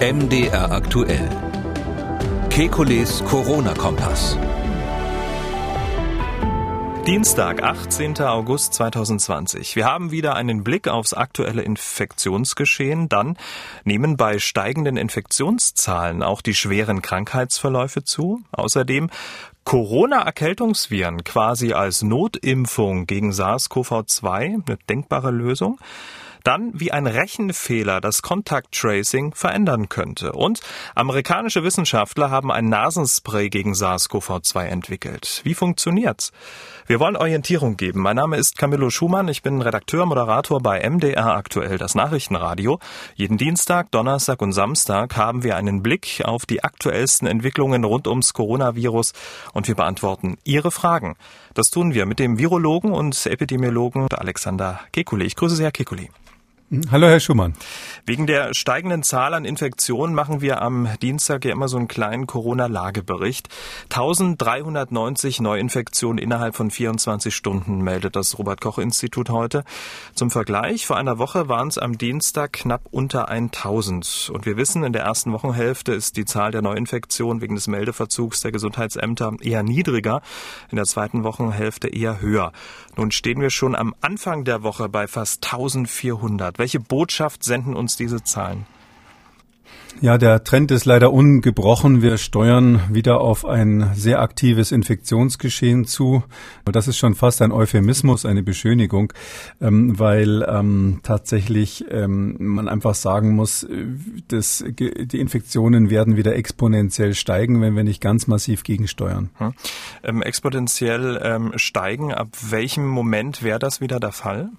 MDR aktuell. Kekules Corona-Kompass. Dienstag, 18. August 2020. Wir haben wieder einen Blick aufs aktuelle Infektionsgeschehen. Dann nehmen bei steigenden Infektionszahlen auch die schweren Krankheitsverläufe zu. Außerdem Corona-Erkältungsviren quasi als Notimpfung gegen SARS-CoV-2, eine denkbare Lösung. Dann, wie ein Rechenfehler das Contact Tracing verändern könnte. Und amerikanische Wissenschaftler haben ein Nasenspray gegen SARS-CoV-2 entwickelt. Wie funktioniert's? Wir wollen Orientierung geben. Mein Name ist Camillo Schumann. Ich bin Redakteur, Moderator bei MDR aktuell, das Nachrichtenradio. Jeden Dienstag, Donnerstag und Samstag haben wir einen Blick auf die aktuellsten Entwicklungen rund ums Coronavirus und wir beantworten Ihre Fragen. Das tun wir mit dem Virologen und Epidemiologen Alexander Kekulé. Ich grüße Sie, Herr Kekulé. Hallo, Herr Schumann. Wegen der steigenden Zahl an Infektionen machen wir am Dienstag ja immer so einen kleinen Corona-Lagebericht. 1390 Neuinfektionen innerhalb von 24 Stunden meldet das Robert-Koch-Institut heute. Zum Vergleich, vor einer Woche waren es am Dienstag knapp unter 1000. Und wir wissen, in der ersten Wochenhälfte ist die Zahl der Neuinfektionen wegen des Meldeverzugs der Gesundheitsämter eher niedriger, in der zweiten Wochenhälfte eher höher. Nun stehen wir schon am Anfang der Woche bei fast 1400. Welche Botschaft senden uns diese Zahlen? Ja, der Trend ist leider ungebrochen. Wir steuern wieder auf ein sehr aktives Infektionsgeschehen zu. Das ist schon fast ein Euphemismus, eine Beschönigung, ähm, weil ähm, tatsächlich ähm, man einfach sagen muss, dass die Infektionen werden wieder exponentiell steigen, wenn wir nicht ganz massiv gegensteuern. Hm. Ähm, exponentiell ähm, steigen. Ab welchem Moment wäre das wieder der Fall?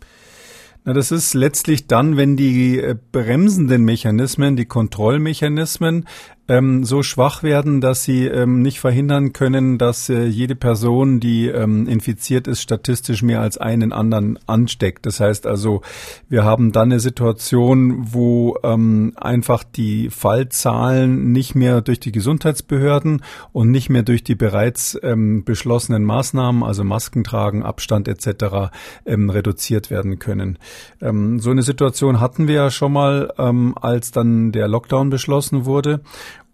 Na, das ist letztlich dann, wenn die äh, bremsenden Mechanismen, die Kontrollmechanismen ähm, so schwach werden, dass sie ähm, nicht verhindern können, dass äh, jede Person, die ähm, infiziert ist, statistisch mehr als einen anderen ansteckt. Das heißt also, wir haben dann eine Situation, wo ähm, einfach die Fallzahlen nicht mehr durch die Gesundheitsbehörden und nicht mehr durch die bereits ähm, beschlossenen Maßnahmen, also Masken tragen, Abstand etc., ähm, reduziert werden können. So eine Situation hatten wir ja schon mal, als dann der Lockdown beschlossen wurde.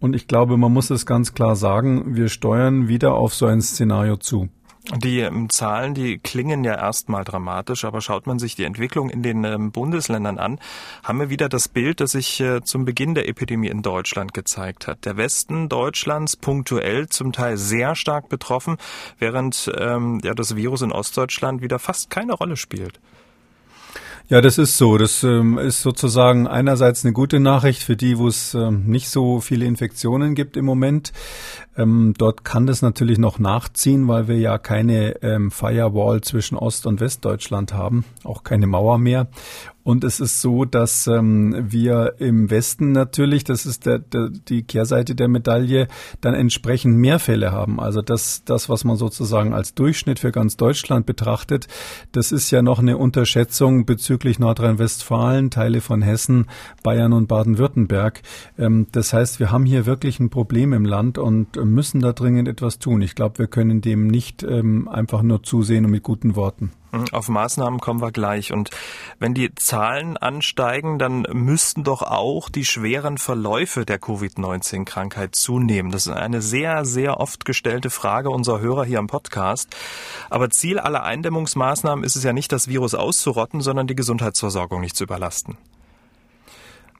Und ich glaube, man muss es ganz klar sagen, wir steuern wieder auf so ein Szenario zu. Die ähm, Zahlen, die klingen ja erstmal dramatisch, aber schaut man sich die Entwicklung in den ähm, Bundesländern an, haben wir wieder das Bild, das sich äh, zum Beginn der Epidemie in Deutschland gezeigt hat. Der Westen Deutschlands punktuell zum Teil sehr stark betroffen, während ähm, ja, das Virus in Ostdeutschland wieder fast keine Rolle spielt. Ja, das ist so. Das ähm, ist sozusagen einerseits eine gute Nachricht für die, wo es ähm, nicht so viele Infektionen gibt im Moment. Ähm, dort kann das natürlich noch nachziehen, weil wir ja keine ähm, Firewall zwischen Ost- und Westdeutschland haben, auch keine Mauer mehr. Und es ist so, dass ähm, wir im Westen natürlich, das ist der, der, die Kehrseite der Medaille, dann entsprechend mehr Fälle haben. Also das, das, was man sozusagen als Durchschnitt für ganz Deutschland betrachtet, das ist ja noch eine Unterschätzung bezüglich Nordrhein-Westfalen, Teile von Hessen, Bayern und Baden-Württemberg. Ähm, das heißt, wir haben hier wirklich ein Problem im Land und müssen da dringend etwas tun. Ich glaube, wir können dem nicht ähm, einfach nur zusehen und mit guten Worten. Auf Maßnahmen kommen wir gleich. Und wenn die Zahlen ansteigen, dann müssten doch auch die schweren Verläufe der Covid-19-Krankheit zunehmen. Das ist eine sehr, sehr oft gestellte Frage unserer Hörer hier im Podcast. Aber Ziel aller Eindämmungsmaßnahmen ist es ja nicht, das Virus auszurotten, sondern die Gesundheitsversorgung nicht zu überlasten.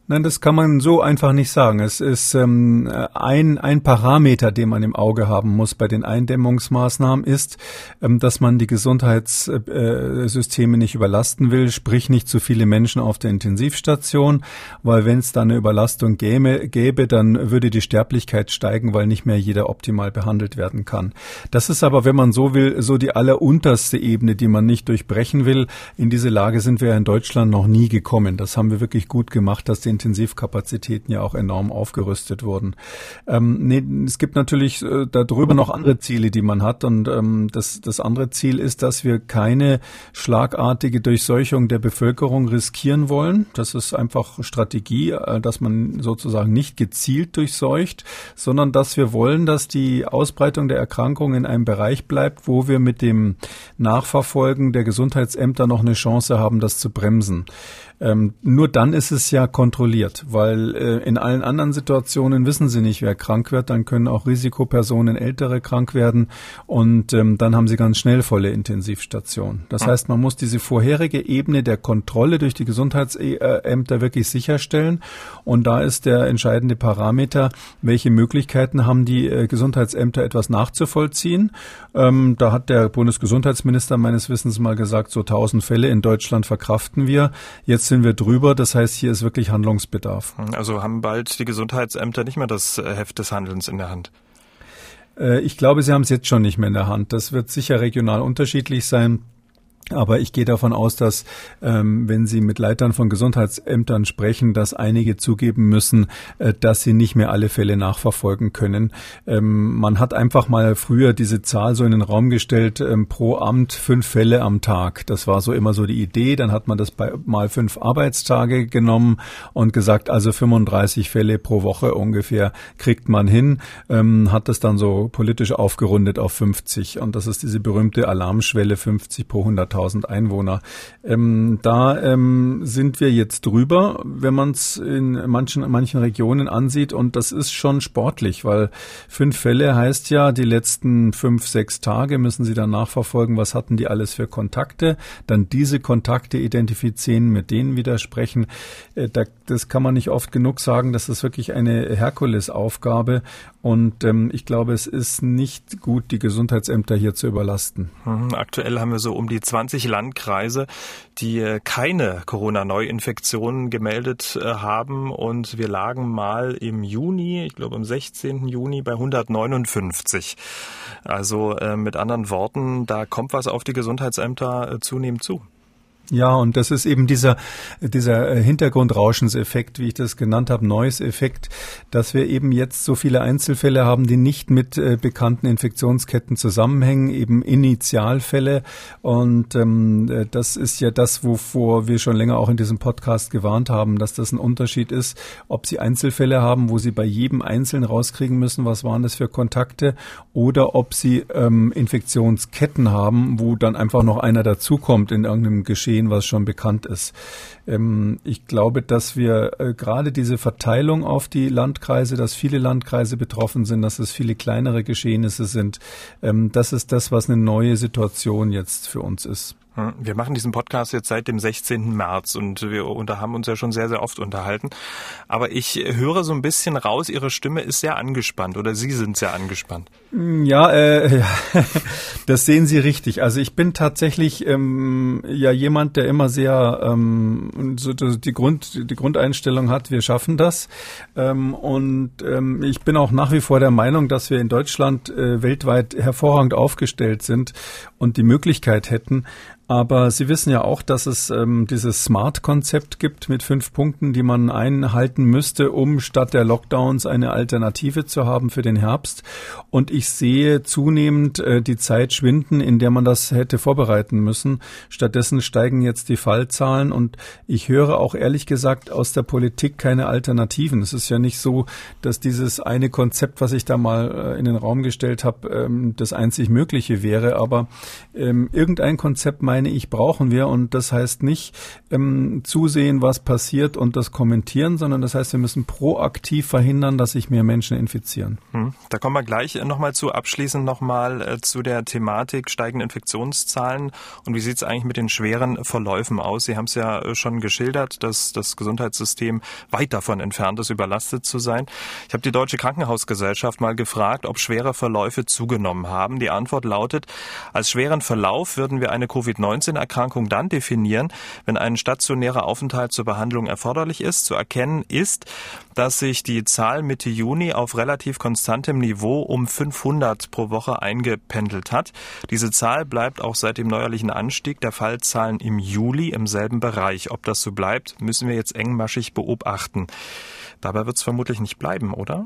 Nein, das kann man so einfach nicht sagen. Es ist ähm, ein, ein Parameter, den man im Auge haben muss bei den Eindämmungsmaßnahmen, ist, ähm, dass man die Gesundheitssysteme nicht überlasten will, sprich nicht zu viele Menschen auf der Intensivstation, weil wenn es da eine Überlastung gäbe, gäbe, dann würde die Sterblichkeit steigen, weil nicht mehr jeder optimal behandelt werden kann. Das ist aber, wenn man so will, so die allerunterste Ebene, die man nicht durchbrechen will. In diese Lage sind wir in Deutschland noch nie gekommen. Das haben wir wirklich gut gemacht, dass die Intensivkapazitäten ja auch enorm aufgerüstet wurden. Ähm, nee, es gibt natürlich äh, darüber noch andere Ziele, die man hat. Und ähm, das, das andere Ziel ist, dass wir keine schlagartige Durchseuchung der Bevölkerung riskieren wollen. Das ist einfach Strategie, äh, dass man sozusagen nicht gezielt durchseucht, sondern dass wir wollen, dass die Ausbreitung der Erkrankung in einem Bereich bleibt, wo wir mit dem Nachverfolgen der Gesundheitsämter noch eine Chance haben, das zu bremsen. Ähm, nur dann ist es ja kontrolliert, weil äh, in allen anderen Situationen wissen sie nicht, wer krank wird. Dann können auch Risikopersonen, ältere krank werden und ähm, dann haben sie ganz schnell volle Intensivstation. Das heißt, man muss diese vorherige Ebene der Kontrolle durch die Gesundheitsämter wirklich sicherstellen. Und da ist der entscheidende Parameter, welche Möglichkeiten haben die äh, Gesundheitsämter etwas nachzuvollziehen. Ähm, da hat der Bundesgesundheitsminister meines Wissens mal gesagt, so 1000 Fälle in Deutschland verkraften wir. Jetzt sind wir drüber. Das heißt, hier ist wirklich Handlungsbedarf. Also haben bald die Gesundheitsämter nicht mehr das äh, Heft des Handelns in der Hand. Äh, ich glaube, sie haben es jetzt schon nicht mehr in der Hand. Das wird sicher regional unterschiedlich sein. Aber ich gehe davon aus, dass ähm, wenn Sie mit Leitern von Gesundheitsämtern sprechen, dass einige zugeben müssen, äh, dass sie nicht mehr alle Fälle nachverfolgen können. Ähm, man hat einfach mal früher diese Zahl so in den Raum gestellt, ähm, pro Amt fünf Fälle am Tag. Das war so immer so die Idee. Dann hat man das bei mal fünf Arbeitstage genommen und gesagt, also 35 Fälle pro Woche ungefähr kriegt man hin, ähm, hat das dann so politisch aufgerundet auf 50. Und das ist diese berühmte Alarmschwelle 50 pro 100 100.000 Einwohner. Ähm, da ähm, sind wir jetzt drüber, wenn man es in manchen, manchen Regionen ansieht. Und das ist schon sportlich, weil fünf Fälle heißt ja, die letzten fünf, sechs Tage müssen Sie dann nachverfolgen, was hatten die alles für Kontakte. Dann diese Kontakte identifizieren, mit denen widersprechen. Äh, da, das kann man nicht oft genug sagen. Das ist wirklich eine Herkulesaufgabe. Und ähm, ich glaube, es ist nicht gut, die Gesundheitsämter hier zu überlasten. Mhm, aktuell haben wir so um die 20 Landkreise, die äh, keine Corona-Neuinfektionen gemeldet äh, haben. Und wir lagen mal im Juni, ich glaube am 16. Juni, bei 159. Also äh, mit anderen Worten, da kommt was auf die Gesundheitsämter zunehmend zu. Ja, und das ist eben dieser, dieser äh, Hintergrundrauschenseffekt, wie ich das genannt habe, Noise-Effekt, dass wir eben jetzt so viele Einzelfälle haben, die nicht mit äh, bekannten Infektionsketten zusammenhängen, eben Initialfälle. Und ähm, äh, das ist ja das, wovor wir schon länger auch in diesem Podcast gewarnt haben, dass das ein Unterschied ist, ob Sie Einzelfälle haben, wo Sie bei jedem Einzelnen rauskriegen müssen, was waren das für Kontakte, oder ob Sie ähm, Infektionsketten haben, wo dann einfach noch einer dazukommt in irgendeinem Geschehen sehen, was schon bekannt ist. Ähm, ich glaube, dass wir äh, gerade diese Verteilung auf die Landkreise, dass viele Landkreise betroffen sind, dass es viele kleinere Geschehnisse sind, ähm, das ist das, was eine neue Situation jetzt für uns ist. Hm, wir machen diesen Podcast jetzt seit dem 16. März und wir unter haben uns ja schon sehr, sehr oft unterhalten. Aber ich höre so ein bisschen raus, Ihre Stimme ist sehr angespannt oder Sie sind sehr angespannt. Hm, ja, äh, das sehen Sie richtig. Also ich bin tatsächlich ähm, ja jemand, der immer sehr ähm, so die, Grund, die Grundeinstellung hat, wir schaffen das. Ähm, und ähm, ich bin auch nach wie vor der Meinung, dass wir in Deutschland äh, weltweit hervorragend aufgestellt sind und die Möglichkeit hätten, aber Sie wissen ja auch, dass es ähm, dieses Smart-Konzept gibt mit fünf Punkten, die man einhalten müsste, um statt der Lockdowns eine Alternative zu haben für den Herbst. Und ich sehe zunehmend äh, die Zeit schwinden, in der man das hätte vorbereiten müssen. Stattdessen steigen jetzt die Fallzahlen und ich höre auch ehrlich gesagt aus der Politik keine Alternativen. Es ist ja nicht so, dass dieses eine Konzept, was ich da mal äh, in den Raum gestellt habe, ähm, das einzig Mögliche wäre. Aber ähm, irgendein Konzept meine ich, brauchen wir. Und das heißt nicht ähm, zusehen, was passiert und das kommentieren, sondern das heißt, wir müssen proaktiv verhindern, dass sich mehr Menschen infizieren. Hm. Da kommen wir gleich nochmal zu. Abschließend nochmal äh, zu der Thematik steigende Infektionszahlen. Und wie sieht es eigentlich mit den schweren Verläufen aus? Sie haben es ja äh, schon geschildert, dass das Gesundheitssystem weit davon entfernt ist, überlastet zu sein. Ich habe die Deutsche Krankenhausgesellschaft mal gefragt, ob schwere Verläufe zugenommen haben. Die Antwort lautet, als schweren Verlauf würden wir eine Covid-19 Covid-19-Erkrankung dann definieren, wenn ein stationärer Aufenthalt zur Behandlung erforderlich ist. Zu erkennen ist, dass sich die Zahl Mitte Juni auf relativ konstantem Niveau um 500 pro Woche eingependelt hat. Diese Zahl bleibt auch seit dem neuerlichen Anstieg der Fallzahlen im Juli im selben Bereich. Ob das so bleibt, müssen wir jetzt engmaschig beobachten. Dabei wird es vermutlich nicht bleiben, oder?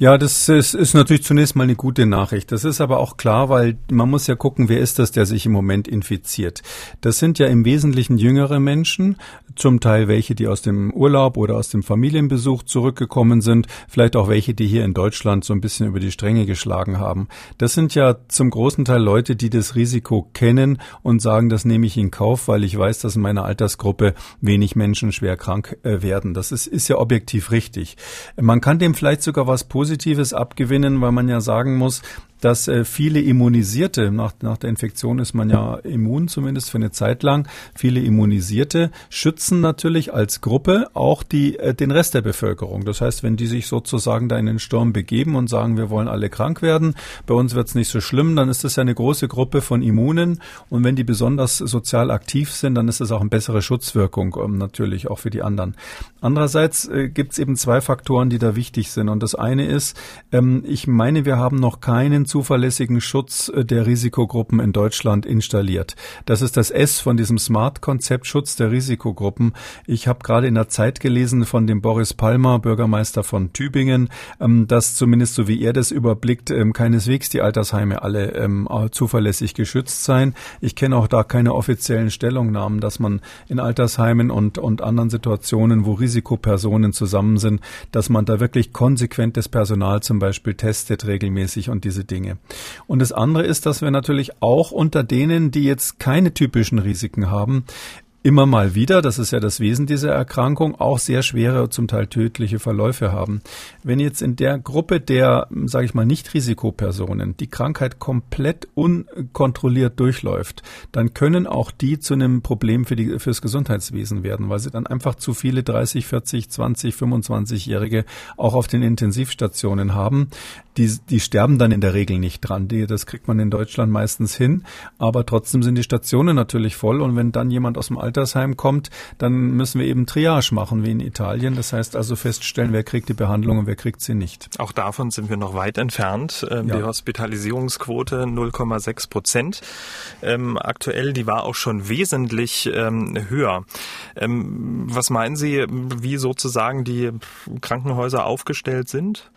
Ja, das ist, ist natürlich zunächst mal eine gute Nachricht. Das ist aber auch klar, weil man muss ja gucken, wer ist das, der sich im Moment infiziert. Das sind ja im Wesentlichen jüngere Menschen, zum Teil welche, die aus dem Urlaub oder aus dem Familienbesuch zurückgekommen sind, vielleicht auch welche, die hier in Deutschland so ein bisschen über die Stränge geschlagen haben. Das sind ja zum großen Teil Leute, die das Risiko kennen und sagen, das nehme ich in Kauf, weil ich weiß, dass in meiner Altersgruppe wenig Menschen schwer krank äh, werden. Das ist, ist ja objektiv richtig. Man kann dem vielleicht sogar was Positives abgewinnen, weil man ja sagen muss, dass äh, viele Immunisierte, nach, nach der Infektion ist man ja immun, zumindest für eine Zeit lang, viele Immunisierte schützen natürlich als Gruppe auch die, äh, den Rest der Bevölkerung. Das heißt, wenn die sich sozusagen da in den Sturm begeben und sagen, wir wollen alle krank werden, bei uns wird es nicht so schlimm, dann ist das ja eine große Gruppe von Immunen und wenn die besonders sozial aktiv sind, dann ist das auch eine bessere Schutzwirkung ähm, natürlich auch für die anderen. Andererseits äh, gibt es eben zwei Faktoren, die da wichtig sind und das eine ist, ähm, ich meine, wir haben noch keinen zuverlässigen Schutz äh, der Risikogruppen in Deutschland installiert. Das ist das S von diesem Smart-Konzept Schutz der Risikogruppen. Ich habe gerade in der Zeit gelesen von dem Boris Palmer, Bürgermeister von Tübingen, ähm, dass zumindest so wie er das überblickt, ähm, keineswegs die Altersheime alle ähm, zuverlässig geschützt seien. Ich kenne auch da keine offiziellen Stellungnahmen, dass man in Altersheimen und, und anderen Situationen, wo Risikopersonen zusammen sind, dass man da wirklich konsequent das Personal zum Beispiel testet regelmäßig und diese Dinge. Dinge. Und das andere ist, dass wir natürlich auch unter denen, die jetzt keine typischen Risiken haben, immer mal wieder, das ist ja das Wesen dieser Erkrankung, auch sehr schwere, zum Teil tödliche Verläufe haben. Wenn jetzt in der Gruppe der, sage ich mal, Nicht-Risikopersonen die Krankheit komplett unkontrolliert durchläuft, dann können auch die zu einem Problem für die, fürs Gesundheitswesen werden, weil sie dann einfach zu viele 30, 40, 20, 25-Jährige auch auf den Intensivstationen haben. Die, die sterben dann in der Regel nicht dran. Die, das kriegt man in Deutschland meistens hin. Aber trotzdem sind die Stationen natürlich voll. Und wenn dann jemand aus dem Alter Altersheim kommt, dann müssen wir eben Triage machen wie in Italien. Das heißt also feststellen, wer kriegt die Behandlung und wer kriegt sie nicht. Auch davon sind wir noch weit entfernt. Ähm, ja. Die Hospitalisierungsquote 0,6 Prozent. Ähm, aktuell, die war auch schon wesentlich ähm, höher. Ähm, was meinen Sie, wie sozusagen die Krankenhäuser aufgestellt sind?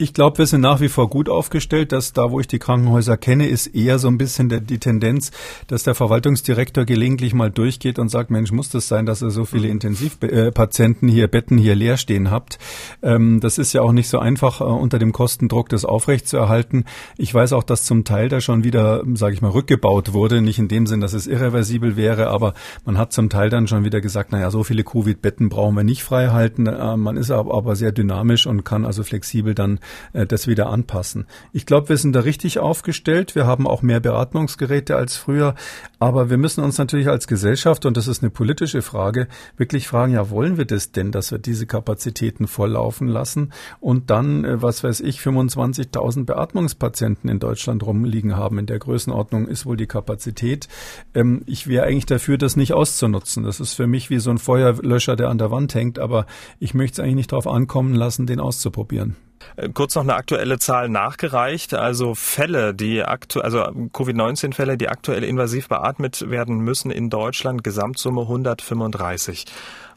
Ich glaube, wir sind nach wie vor gut aufgestellt. Dass da, wo ich die Krankenhäuser kenne, ist eher so ein bisschen der, die Tendenz, dass der Verwaltungsdirektor gelegentlich mal durchgeht und sagt, Mensch, muss das sein, dass ihr so viele mhm. Intensivpatienten hier, Betten hier leer stehen habt? Ähm, das ist ja auch nicht so einfach, äh, unter dem Kostendruck das aufrechtzuerhalten. Ich weiß auch, dass zum Teil da schon wieder, sage ich mal, rückgebaut wurde. Nicht in dem Sinn, dass es irreversibel wäre, aber man hat zum Teil dann schon wieder gesagt, naja, so viele Covid-Betten brauchen wir nicht frei halten. Äh, man ist aber sehr dynamisch und kann also flexibel dann äh, das wieder anpassen. Ich glaube, wir sind da richtig aufgestellt. Wir haben auch mehr Beatmungsgeräte als früher. Aber wir müssen uns natürlich als Gesellschaft, und das ist eine politische Frage, wirklich fragen, ja, wollen wir das denn, dass wir diese Kapazitäten volllaufen lassen und dann, äh, was weiß ich, 25.000 Beatmungspatienten in Deutschland rumliegen haben. In der Größenordnung ist wohl die Kapazität. Ähm, ich wäre eigentlich dafür, das nicht auszunutzen. Das ist für mich wie so ein Feuerlöscher, der an der Wand hängt, aber ich möchte es eigentlich nicht darauf ankommen lassen, den auszuprobieren. Äh, kurz noch eine aktuelle Zahl nachgereicht. Also Fälle, die aktuell, also Covid-19-Fälle, die aktuell invasiv beatmet werden müssen in Deutschland, Gesamtsumme 135.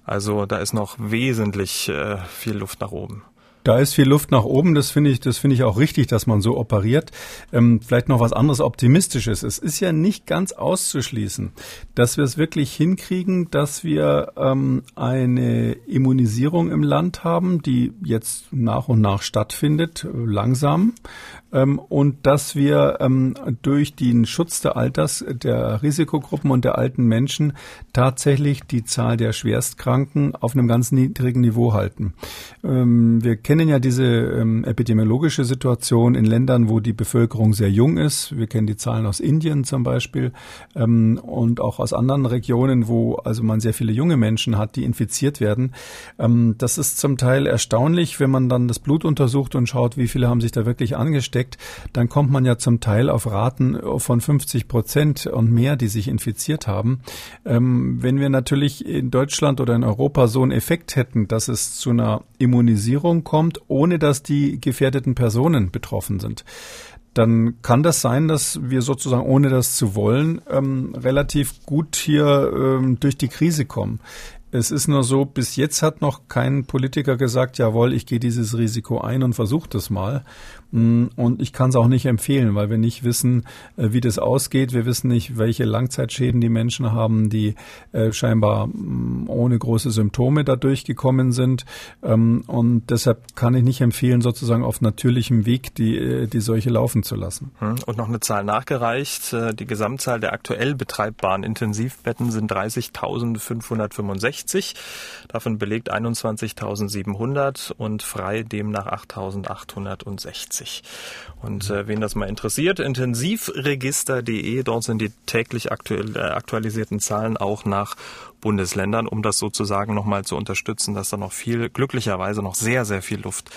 Also da ist noch wesentlich äh, viel Luft nach oben. Da ist viel Luft nach oben. Das finde ich, das finde ich auch richtig, dass man so operiert. Ähm, vielleicht noch was anderes Optimistisches. Es ist ja nicht ganz auszuschließen, dass wir es wirklich hinkriegen, dass wir ähm, eine Immunisierung im Land haben, die jetzt nach und nach stattfindet, langsam, ähm, und dass wir ähm, durch den Schutz der Alters, der Risikogruppen und der alten Menschen tatsächlich die Zahl der Schwerstkranken auf einem ganz niedrigen Niveau halten. Ähm, wir kennen ja diese ähm, epidemiologische Situation in Ländern, wo die Bevölkerung sehr jung ist. Wir kennen die Zahlen aus Indien zum Beispiel ähm, und auch aus anderen Regionen, wo also man sehr viele junge Menschen hat, die infiziert werden. Ähm, das ist zum Teil erstaunlich, wenn man dann das Blut untersucht und schaut, wie viele haben sich da wirklich angesteckt. Dann kommt man ja zum Teil auf Raten von 50 Prozent und mehr, die sich infiziert haben. Ähm, wenn wir natürlich in Deutschland oder in Europa so einen Effekt hätten, dass es zu einer Immunisierung kommt, kommt, ohne dass die gefährdeten Personen betroffen sind dann kann das sein, dass wir sozusagen, ohne das zu wollen, ähm, relativ gut hier ähm, durch die Krise kommen. Es ist nur so, bis jetzt hat noch kein Politiker gesagt, jawohl, ich gehe dieses Risiko ein und versuche das mal. Mm, und ich kann es auch nicht empfehlen, weil wir nicht wissen, äh, wie das ausgeht. Wir wissen nicht, welche Langzeitschäden die Menschen haben, die äh, scheinbar mm, ohne große Symptome da durchgekommen sind. Ähm, und deshalb kann ich nicht empfehlen, sozusagen auf natürlichem Weg die, äh, die Seuche laufen zu lassen. Hm, und noch eine Zahl nachgereicht. Die Gesamtzahl der aktuell betreibbaren Intensivbetten sind 30.565. 60. Davon belegt 21.700 und frei demnach 8.860. Und äh, wen das mal interessiert, intensivregister.de, dort sind die täglich aktuell, äh, aktualisierten Zahlen auch nach Bundesländern, um das sozusagen nochmal zu unterstützen, dass da noch viel, glücklicherweise noch sehr, sehr viel Luft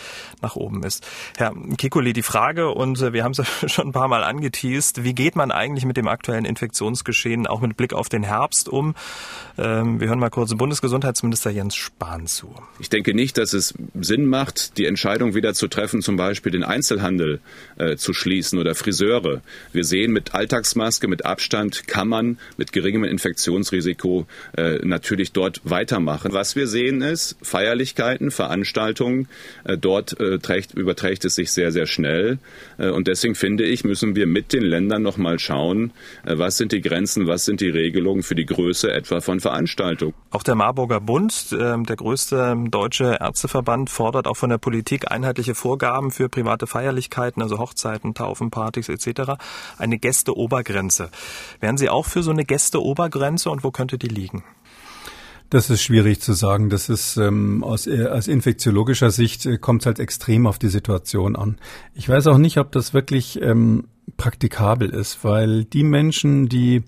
nach oben ist. Herr Kikuli, die Frage, und äh, wir haben es schon ein paar Mal angeteased, wie geht man eigentlich mit dem aktuellen Infektionsgeschehen auch mit Blick auf den Herbst um? Ähm, wir hören mal kurz Bundesgesundheitsminister Jens Spahn zu. Ich denke nicht, dass es Sinn macht, die Entscheidung wieder zu treffen, zum Beispiel den Einzelhandel äh, zu schließen oder Friseure. Wir sehen, mit Alltagsmaske, mit Abstand kann man mit geringem Infektionsrisiko äh, natürlich dort weitermachen. Was wir sehen ist, Feierlichkeiten, Veranstaltungen, äh, dort äh, trägt, überträgt es sich sehr, sehr schnell. Äh, und deswegen finde ich, müssen wir mit den Ländern nochmal schauen, äh, was sind die Grenzen, was sind die Regelungen für die Größe etwa von Veranstaltungen. Auch der Marburger Bund, äh, der größte deutsche Ärzteverband, fordert auch von der Politik einheitliche Vorgaben für private Feierlichkeiten, also Hochzeiten, Taufen, Partys etc. Eine Gästeobergrenze. Wären Sie auch für so eine Gästeobergrenze und wo könnte die liegen? Das ist schwierig zu sagen. Das ist ähm, aus, äh, aus infektiologischer Sicht äh, kommt es halt extrem auf die Situation an. Ich weiß auch nicht, ob das wirklich ähm, praktikabel ist, weil die Menschen, die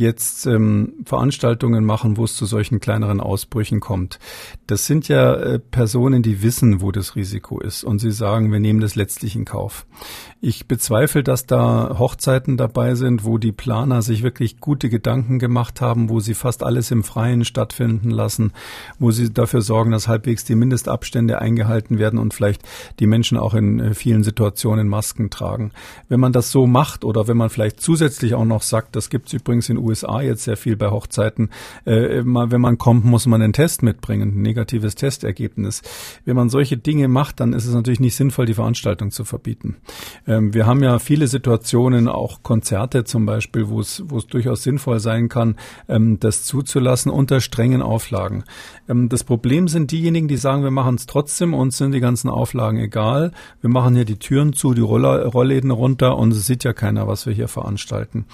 jetzt ähm, Veranstaltungen machen, wo es zu solchen kleineren Ausbrüchen kommt. Das sind ja äh, Personen, die wissen, wo das Risiko ist und sie sagen, wir nehmen das letztlich in Kauf. Ich bezweifle, dass da Hochzeiten dabei sind, wo die Planer sich wirklich gute Gedanken gemacht haben, wo sie fast alles im Freien stattfinden lassen, wo sie dafür sorgen, dass halbwegs die Mindestabstände eingehalten werden und vielleicht die Menschen auch in äh, vielen Situationen Masken tragen. Wenn man das so macht oder wenn man vielleicht zusätzlich auch noch sagt, das gibt es übrigens in USA jetzt sehr viel bei Hochzeiten, äh, wenn man kommt, muss man einen Test mitbringen, ein negatives Testergebnis. Wenn man solche Dinge macht, dann ist es natürlich nicht sinnvoll, die Veranstaltung zu verbieten. Ähm, wir haben ja viele Situationen, auch Konzerte zum Beispiel, wo es, durchaus sinnvoll sein kann, ähm, das zuzulassen unter strengen Auflagen. Ähm, das Problem sind diejenigen, die sagen, wir machen es trotzdem, uns sind die ganzen Auflagen egal. Wir machen hier die Türen zu, die Roller, Rollläden runter und es sieht ja keiner, was wir hier veranstalten.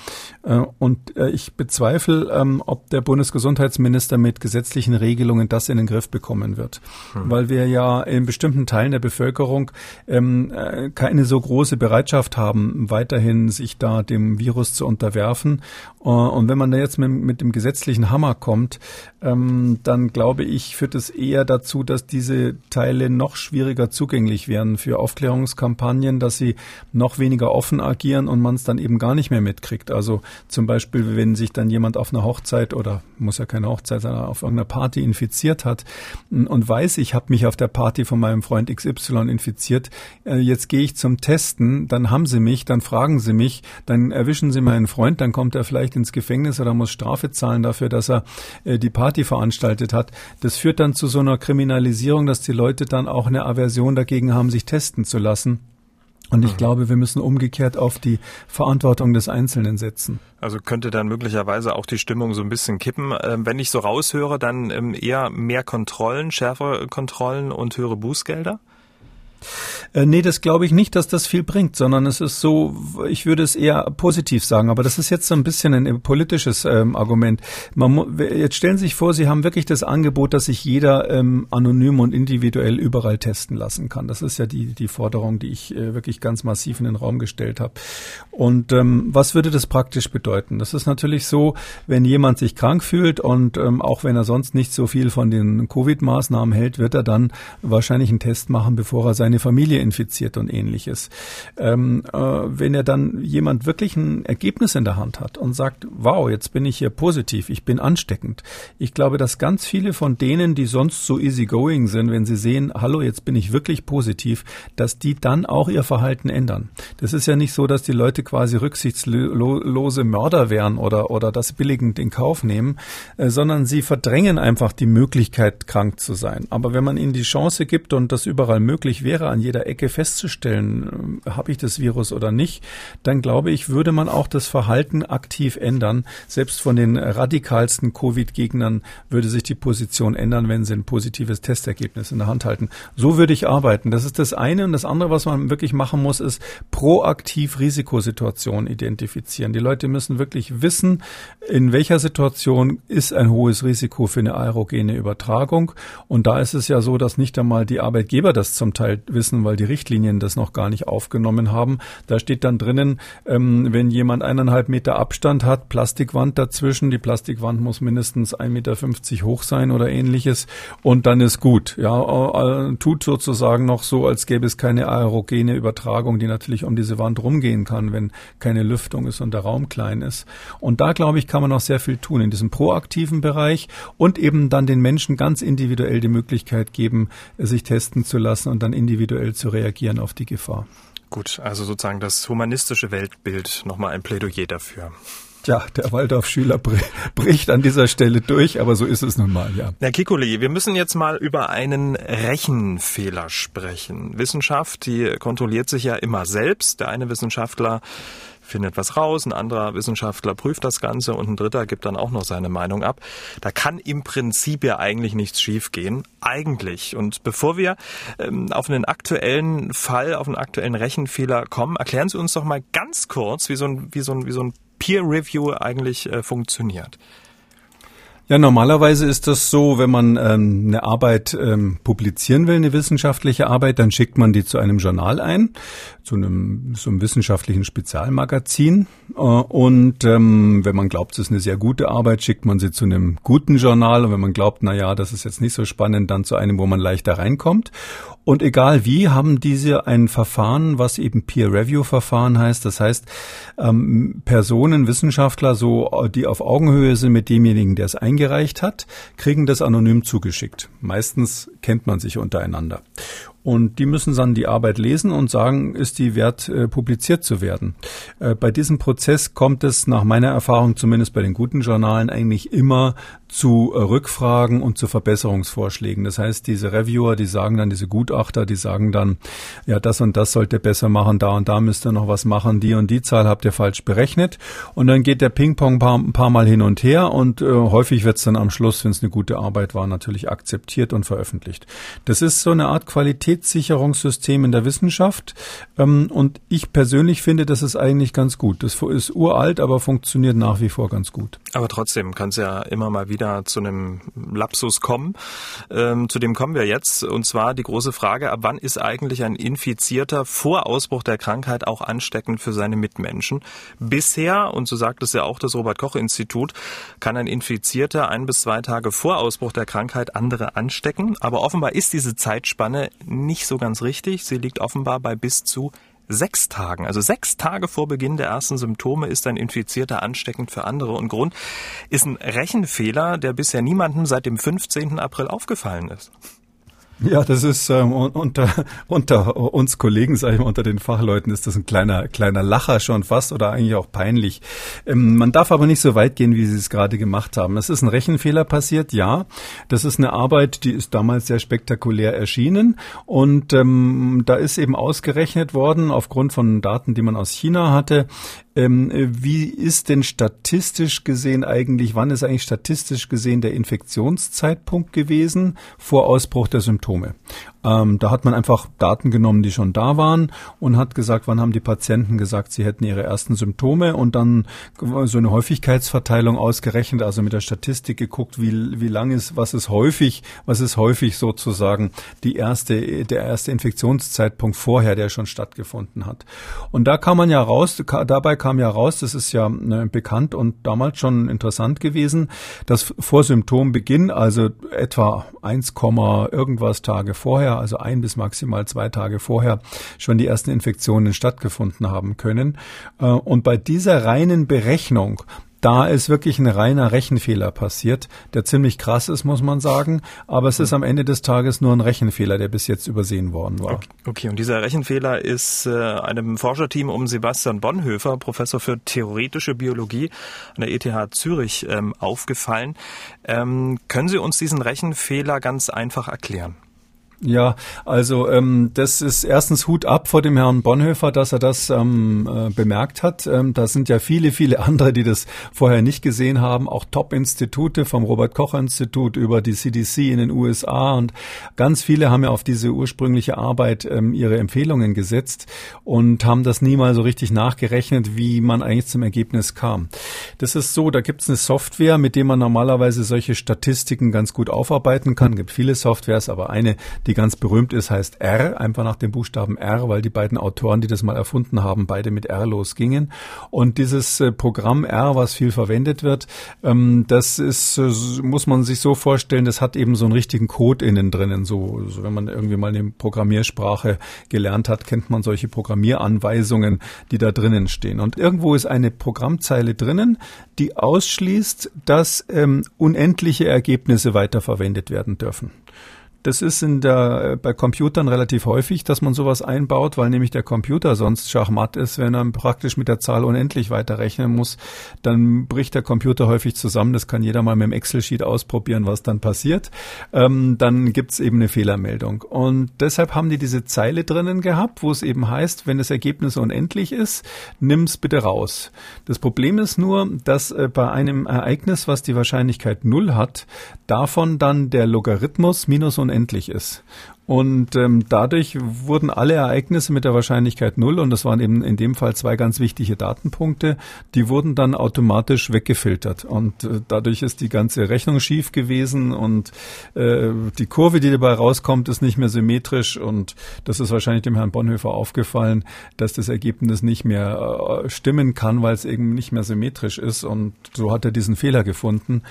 Äh, und äh, ich bezweifle, ob der Bundesgesundheitsminister mit gesetzlichen Regelungen das in den Griff bekommen wird. Hm. Weil wir ja in bestimmten Teilen der Bevölkerung äh, keine so große Bereitschaft haben, weiterhin sich da dem Virus zu unterwerfen. Und wenn man da jetzt mit, mit dem gesetzlichen Hammer kommt, ähm, dann glaube ich, führt es eher dazu, dass diese Teile noch schwieriger zugänglich werden für Aufklärungskampagnen, dass sie noch weniger offen agieren und man es dann eben gar nicht mehr mitkriegt. Also zum Beispiel, wenn sich dann jemand auf einer Hochzeit oder muss ja keine Hochzeit sein, auf irgendeiner Party infiziert hat und weiß, ich habe mich auf der Party von meinem Freund XY infiziert, äh, jetzt gehe ich zum Testen, dann haben sie mich, dann fragen sie mich, dann erwischen sie meinen Freund, dann kommt er vielleicht ins Gefängnis oder muss Strafe zahlen dafür, dass er äh, die Party veranstaltet hat. Das führt dann zu so einer Kriminalisierung, dass die Leute dann auch eine Aversion dagegen haben, sich testen zu lassen. Und ich mhm. glaube, wir müssen umgekehrt auf die Verantwortung des Einzelnen setzen. Also könnte dann möglicherweise auch die Stimmung so ein bisschen kippen. Ähm, wenn ich so raushöre, dann ähm, eher mehr Kontrollen, schärfere Kontrollen und höhere Bußgelder? Äh, nee, das glaube ich nicht, dass das viel bringt, sondern es ist so, ich würde es eher positiv sagen, aber das ist jetzt so ein bisschen ein politisches ähm, Argument. Man, jetzt stellen Sie sich vor, Sie haben wirklich das Angebot, dass sich jeder ähm, anonym und individuell überall testen lassen kann. Das ist ja die, die Forderung, die ich äh, wirklich ganz massiv in den Raum gestellt habe. Und ähm, was würde das praktisch bedeuten? Das ist natürlich so, wenn jemand sich krank fühlt und ähm, auch wenn er sonst nicht so viel von den Covid-Maßnahmen hält, wird er dann wahrscheinlich einen Test machen, bevor er seine Familie infiziert und ähnliches. Ähm, äh, wenn er dann jemand wirklich ein Ergebnis in der Hand hat und sagt, wow, jetzt bin ich hier positiv, ich bin ansteckend. Ich glaube, dass ganz viele von denen, die sonst so easygoing sind, wenn sie sehen, hallo, jetzt bin ich wirklich positiv, dass die dann auch ihr Verhalten ändern. Das ist ja nicht so, dass die Leute quasi rücksichtslose Mörder wären oder, oder das billigend in Kauf nehmen, äh, sondern sie verdrängen einfach die Möglichkeit, krank zu sein. Aber wenn man ihnen die Chance gibt und das überall möglich wäre, an jeder Ecke festzustellen, äh, habe ich das Virus oder nicht, dann glaube ich, würde man auch das Verhalten aktiv ändern. Selbst von den radikalsten Covid-Gegnern würde sich die Position ändern, wenn sie ein positives Testergebnis in der Hand halten. So würde ich arbeiten. Das ist das eine. Und das andere, was man wirklich machen muss, ist proaktiv Risikosituationen identifizieren. Die Leute müssen wirklich wissen, in welcher Situation ist ein hohes Risiko für eine aerogene Übertragung. Und da ist es ja so, dass nicht einmal die Arbeitgeber das zum Teil wissen, weil die Richtlinien das noch gar nicht aufgenommen haben. Da steht dann drinnen, ähm, wenn jemand eineinhalb Meter Abstand hat, Plastikwand dazwischen, die Plastikwand muss mindestens 1,50 Meter hoch sein oder ähnliches und dann ist gut. Ja, äh, tut sozusagen noch so, als gäbe es keine aerogene Übertragung, die natürlich um diese Wand rumgehen kann, wenn keine Lüftung ist und der Raum klein ist. Und da, glaube ich, kann man noch sehr viel tun in diesem proaktiven Bereich und eben dann den Menschen ganz individuell die Möglichkeit geben, sich testen zu lassen und dann individuell zu reagieren auf die Gefahr. Gut, also sozusagen das humanistische Weltbild, nochmal ein Plädoyer dafür. Tja, der Waldorf-Schüler bricht an dieser Stelle durch, aber so ist es nun mal, ja. Herr Kikuli, wir müssen jetzt mal über einen Rechenfehler sprechen. Wissenschaft, die kontrolliert sich ja immer selbst. Der eine Wissenschaftler findet was raus, ein anderer Wissenschaftler prüft das Ganze und ein dritter gibt dann auch noch seine Meinung ab. Da kann im Prinzip ja eigentlich nichts schiefgehen. Eigentlich. Und bevor wir ähm, auf einen aktuellen Fall, auf einen aktuellen Rechenfehler kommen, erklären Sie uns doch mal ganz kurz, wie so ein, wie so ein, wie so ein Peer Review eigentlich äh, funktioniert. Ja, normalerweise ist das so, wenn man ähm, eine Arbeit ähm, publizieren will, eine wissenschaftliche Arbeit, dann schickt man die zu einem Journal ein, zu einem, so einem wissenschaftlichen Spezialmagazin. Äh, und ähm, wenn man glaubt, es ist eine sehr gute Arbeit, schickt man sie zu einem guten Journal. Und wenn man glaubt, na ja, das ist jetzt nicht so spannend, dann zu einem, wo man leichter reinkommt. Und egal wie, haben diese ein Verfahren, was eben Peer-Review-Verfahren heißt. Das heißt, ähm, Personen, Wissenschaftler, so, die auf Augenhöhe sind mit demjenigen, der es eingereicht hat, kriegen das anonym zugeschickt. Meistens kennt man sich untereinander. Und die müssen dann die Arbeit lesen und sagen, ist die wert, äh, publiziert zu werden. Äh, bei diesem Prozess kommt es nach meiner Erfahrung, zumindest bei den guten Journalen, eigentlich immer zu äh, Rückfragen und zu Verbesserungsvorschlägen. Das heißt, diese Reviewer, die sagen dann, diese Gutachter, die sagen dann, ja, das und das sollt ihr besser machen, da und da müsst ihr noch was machen, die und die Zahl habt ihr falsch berechnet. Und dann geht der Ping-Pong ein paar, paar Mal hin und her und äh, häufig wird es dann am Schluss, wenn es eine gute Arbeit war, natürlich akzeptiert und veröffentlicht. Das ist so eine Art Qualität Qualitätssicherungssystem in der Wissenschaft. Ähm, und ich persönlich finde, das ist eigentlich ganz gut. Das ist uralt, aber funktioniert nach wie vor ganz gut. Aber trotzdem kann es ja immer mal wieder zu einem Lapsus kommen. Ähm, zu dem kommen wir jetzt. Und zwar die große Frage, ab wann ist eigentlich ein Infizierter vor Ausbruch der Krankheit auch ansteckend für seine Mitmenschen? Bisher, und so sagt es ja auch das Robert-Koch-Institut, kann ein Infizierter ein bis zwei Tage vor Ausbruch der Krankheit andere anstecken. Aber offenbar ist diese Zeitspanne nicht so ganz richtig. Sie liegt offenbar bei bis zu sechs Tagen. Also sechs Tage vor Beginn der ersten Symptome ist ein Infizierter ansteckend für andere. Und Grund ist ein Rechenfehler, der bisher niemandem seit dem 15. April aufgefallen ist. Ja, das ist ähm, unter unter uns Kollegen, sage ich mal, unter den Fachleuten ist das ein kleiner kleiner Lacher schon fast oder eigentlich auch peinlich. Ähm, man darf aber nicht so weit gehen, wie Sie es gerade gemacht haben. Es ist ein Rechenfehler passiert, ja. Das ist eine Arbeit, die ist damals sehr spektakulär erschienen und ähm, da ist eben ausgerechnet worden aufgrund von Daten, die man aus China hatte, ähm, wie ist denn statistisch gesehen eigentlich, wann ist eigentlich statistisch gesehen der Infektionszeitpunkt gewesen vor Ausbruch der Symptome? Ähm, da hat man einfach Daten genommen, die schon da waren und hat gesagt, wann haben die Patienten gesagt, sie hätten ihre ersten Symptome und dann so eine Häufigkeitsverteilung ausgerechnet, also mit der Statistik geguckt, wie, wie lang ist, was ist häufig, was ist häufig sozusagen die erste, der erste Infektionszeitpunkt vorher, der schon stattgefunden hat. Und da kann man ja raus, dabei kam ja raus, das ist ja ne, bekannt und damals schon interessant gewesen, dass vor Symptombeginn, also etwa 1, irgendwas Tage vorher, also ein bis maximal zwei Tage vorher, schon die ersten Infektionen stattgefunden haben können. Äh, und bei dieser reinen Berechnung da ist wirklich ein reiner Rechenfehler passiert, der ziemlich krass ist, muss man sagen. Aber es ist am Ende des Tages nur ein Rechenfehler, der bis jetzt übersehen worden war. Okay, okay. und dieser Rechenfehler ist äh, einem Forscherteam um Sebastian Bonhoeffer, Professor für theoretische Biologie an der ETH Zürich, ähm, aufgefallen. Ähm, können Sie uns diesen Rechenfehler ganz einfach erklären? Ja, also ähm, das ist erstens Hut ab vor dem Herrn Bonhoeffer, dass er das ähm, äh, bemerkt hat. Ähm, da sind ja viele, viele andere, die das vorher nicht gesehen haben, auch Top-Institute vom Robert-Koch-Institut über die CDC in den USA und ganz viele haben ja auf diese ursprüngliche Arbeit ähm, ihre Empfehlungen gesetzt und haben das nie mal so richtig nachgerechnet, wie man eigentlich zum Ergebnis kam. Das ist so, da gibt es eine Software, mit der man normalerweise solche Statistiken ganz gut aufarbeiten kann. Gibt viele Softwares, aber eine, die ganz berühmt ist, heißt R, einfach nach dem Buchstaben R, weil die beiden Autoren, die das mal erfunden haben, beide mit R losgingen. Und dieses äh, Programm R, was viel verwendet wird, ähm, das ist, äh, muss man sich so vorstellen, das hat eben so einen richtigen Code innen drinnen. So, so wenn man irgendwie mal eine Programmiersprache gelernt hat, kennt man solche Programmieranweisungen, die da drinnen stehen. Und irgendwo ist eine Programmzeile drinnen, die ausschließt, dass ähm, unendliche Ergebnisse weiterverwendet werden dürfen. Das ist in der, äh, bei Computern relativ häufig, dass man sowas einbaut, weil nämlich der Computer sonst schachmatt ist, wenn er praktisch mit der Zahl unendlich weiterrechnen muss. Dann bricht der Computer häufig zusammen. Das kann jeder mal mit dem Excel-Sheet ausprobieren, was dann passiert. Ähm, dann gibt's eben eine Fehlermeldung. Und deshalb haben die diese Zeile drinnen gehabt, wo es eben heißt, wenn das Ergebnis unendlich ist, nimm's bitte raus. Das Problem ist nur, dass äh, bei einem Ereignis, was die Wahrscheinlichkeit null hat, davon dann der Logarithmus minus unendlich unendlich ist. Und ähm, dadurch wurden alle Ereignisse mit der Wahrscheinlichkeit null, und das waren eben in dem Fall zwei ganz wichtige Datenpunkte, die wurden dann automatisch weggefiltert. Und äh, dadurch ist die ganze Rechnung schief gewesen und äh, die Kurve, die dabei rauskommt, ist nicht mehr symmetrisch. Und das ist wahrscheinlich dem Herrn Bonhoeffer aufgefallen, dass das Ergebnis nicht mehr äh, stimmen kann, weil es eben nicht mehr symmetrisch ist. Und so hat er diesen Fehler gefunden.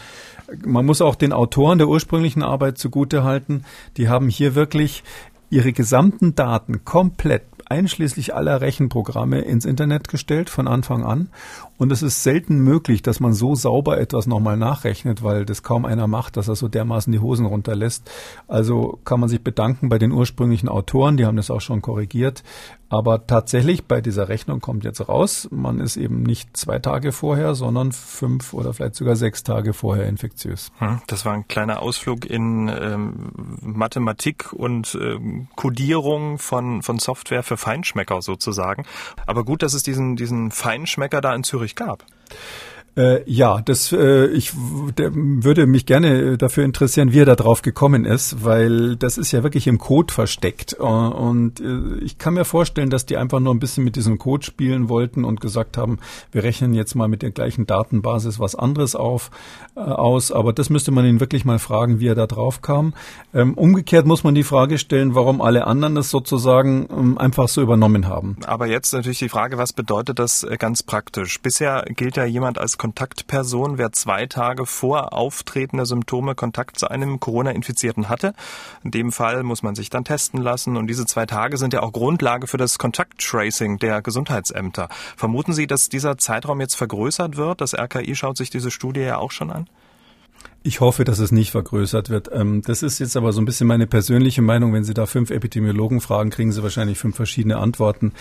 Man muss auch den Autoren der ursprünglichen Arbeit zugutehalten. Die haben hier wirklich ihre gesamten Daten komplett einschließlich aller Rechenprogramme ins Internet gestellt von Anfang an. Und es ist selten möglich, dass man so sauber etwas nochmal nachrechnet, weil das kaum einer macht, dass er so dermaßen die Hosen runterlässt. Also kann man sich bedanken bei den ursprünglichen Autoren, die haben das auch schon korrigiert. Aber tatsächlich bei dieser Rechnung kommt jetzt raus, man ist eben nicht zwei Tage vorher, sondern fünf oder vielleicht sogar sechs Tage vorher infektiös. Hm, das war ein kleiner Ausflug in ähm, Mathematik und ähm, Codierung von, von Software für Feinschmecker sozusagen. Aber gut, dass es diesen, diesen Feinschmecker da in Zürich gab. Äh, ja, das äh, ich der, würde mich gerne dafür interessieren, wie er da drauf gekommen ist, weil das ist ja wirklich im Code versteckt. Uh, und äh, ich kann mir vorstellen, dass die einfach nur ein bisschen mit diesem Code spielen wollten und gesagt haben, wir rechnen jetzt mal mit der gleichen Datenbasis was anderes auf äh, aus. Aber das müsste man ihn wirklich mal fragen, wie er da drauf kam. Ähm, umgekehrt muss man die Frage stellen, warum alle anderen das sozusagen ähm, einfach so übernommen haben. Aber jetzt natürlich die Frage, was bedeutet das äh, ganz praktisch? Bisher gilt ja jemand als Kontaktperson, wer zwei Tage vor Auftreten der Symptome Kontakt zu einem Corona-Infizierten hatte. In dem Fall muss man sich dann testen lassen und diese zwei Tage sind ja auch Grundlage für das Kontakttracing der Gesundheitsämter. Vermuten Sie, dass dieser Zeitraum jetzt vergrößert wird? Das RKI schaut sich diese Studie ja auch schon an. Ich hoffe, dass es nicht vergrößert wird. Ähm, das ist jetzt aber so ein bisschen meine persönliche Meinung. Wenn Sie da fünf Epidemiologen fragen, kriegen Sie wahrscheinlich fünf verschiedene Antworten.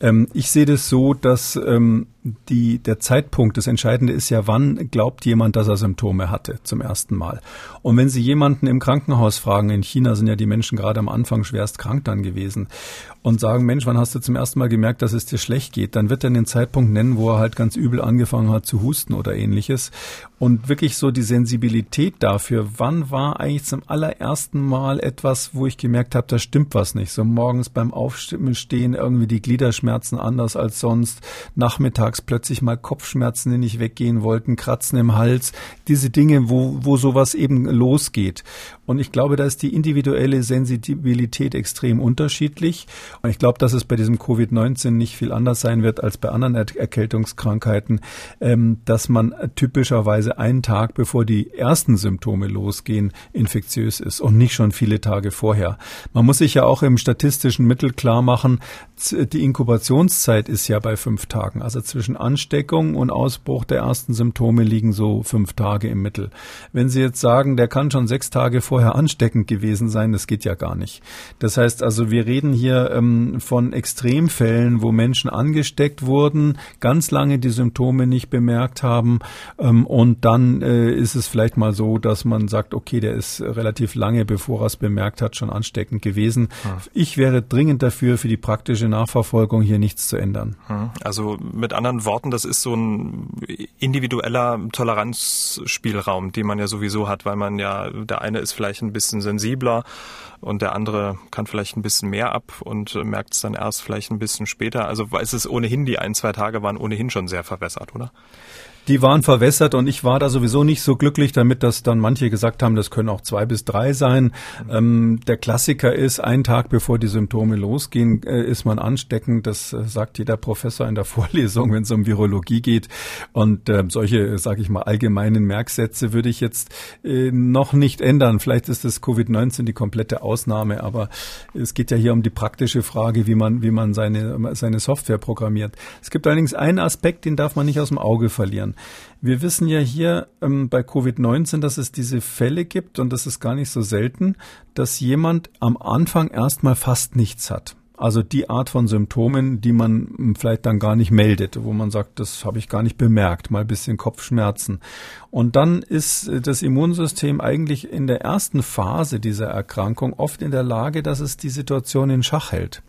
Ähm, ich sehe das so, dass ähm, die, der Zeitpunkt, das Entscheidende ist ja, wann glaubt jemand, dass er Symptome hatte zum ersten Mal. Und wenn Sie jemanden im Krankenhaus fragen, in China sind ja die Menschen gerade am Anfang schwerst krank dann gewesen, und sagen, Mensch, wann hast du zum ersten Mal gemerkt, dass es dir schlecht geht? Dann wird er den Zeitpunkt nennen, wo er halt ganz übel angefangen hat zu husten oder ähnliches. Und wirklich so die Sensibilität dafür, wann war eigentlich zum allerersten Mal etwas, wo ich gemerkt habe, da stimmt was nicht. So morgens beim Aufstehen irgendwie die Gliederschmerzen anders als sonst, nachmittags plötzlich mal Kopfschmerzen, die nicht weggehen wollten, Kratzen im Hals, diese Dinge, wo, wo sowas eben losgeht. Und ich glaube, da ist die individuelle Sensibilität extrem unterschiedlich. Und ich glaube, dass es bei diesem Covid-19 nicht viel anders sein wird als bei anderen er Erkältungskrankheiten, ähm, dass man typischerweise einen Tag, bevor die ersten Symptome losgehen, infektiös ist und nicht schon viele Tage vorher. Man muss sich ja auch im statistischen Mittel klar machen, die Inkubationszeit ist ja bei fünf Tagen. Also zwischen Ansteckung und Ausbruch der ersten Symptome liegen so fünf Tage im Mittel. Wenn Sie jetzt sagen, der kann schon sechs Tage vorher ansteckend gewesen sein, das geht ja gar nicht. Das heißt also, wir reden hier ähm, von Extremfällen, wo Menschen angesteckt wurden, ganz lange die Symptome nicht bemerkt haben ähm, und dann äh, ist es vielleicht mal so, dass man sagt, okay, der ist relativ lange, bevor er es bemerkt hat, schon ansteckend gewesen. Ja. Ich wäre dringend dafür, für die praktische Nachverfolgung hier nichts zu ändern. Hm. Also mit anderen Worten, das ist so ein individueller Toleranzspielraum, den man ja sowieso hat, weil man ja, der eine ist vielleicht ein bisschen sensibler und der andere kann vielleicht ein bisschen mehr ab und merkt es dann erst vielleicht ein bisschen später. Also es ist ohnehin, die ein, zwei Tage waren ohnehin schon sehr verwässert, oder? Die waren verwässert und ich war da sowieso nicht so glücklich damit, dass dann manche gesagt haben, das können auch zwei bis drei sein. Ähm, der Klassiker ist, ein Tag bevor die Symptome losgehen, äh, ist man ansteckend. Das äh, sagt jeder Professor in der Vorlesung, wenn es um Virologie geht. Und äh, solche, sage ich mal, allgemeinen Merksätze würde ich jetzt äh, noch nicht ändern. Vielleicht ist das Covid-19 die komplette Ausnahme, aber es geht ja hier um die praktische Frage, wie man, wie man seine, seine Software programmiert. Es gibt allerdings einen Aspekt, den darf man nicht aus dem Auge verlieren. Wir wissen ja hier ähm, bei Covid-19, dass es diese Fälle gibt und das ist gar nicht so selten, dass jemand am Anfang erstmal fast nichts hat. Also die Art von Symptomen, die man vielleicht dann gar nicht meldet, wo man sagt, das habe ich gar nicht bemerkt, mal ein bisschen Kopfschmerzen. Und dann ist das Immunsystem eigentlich in der ersten Phase dieser Erkrankung oft in der Lage, dass es die Situation in Schach hält.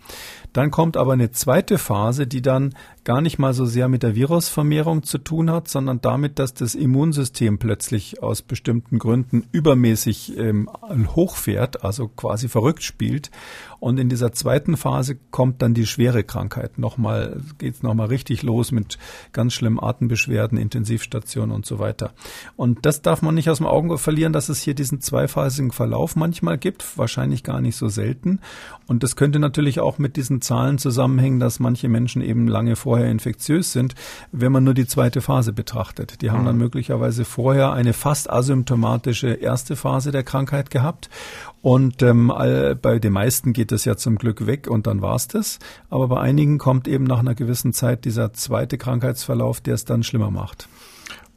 Dann kommt aber eine zweite Phase, die dann gar nicht mal so sehr mit der Virusvermehrung zu tun hat, sondern damit, dass das Immunsystem plötzlich aus bestimmten Gründen übermäßig ähm, hochfährt, also quasi verrückt spielt. Und in dieser zweiten Phase kommt dann die schwere Krankheit. Nochmal geht's nochmal richtig los mit ganz schlimmen Atembeschwerden, Intensivstationen und so weiter. Und das darf man nicht aus dem Auge verlieren, dass es hier diesen zweiphasigen Verlauf manchmal gibt, wahrscheinlich gar nicht so selten. Und das könnte natürlich auch mit diesen Zahlen zusammenhängen, dass manche Menschen eben lange vor vorher infektiös sind, wenn man nur die zweite Phase betrachtet. Die haben mhm. dann möglicherweise vorher eine fast asymptomatische erste Phase der Krankheit gehabt und ähm, bei den meisten geht das ja zum Glück weg und dann war's das. Aber bei einigen kommt eben nach einer gewissen Zeit dieser zweite Krankheitsverlauf, der es dann schlimmer macht.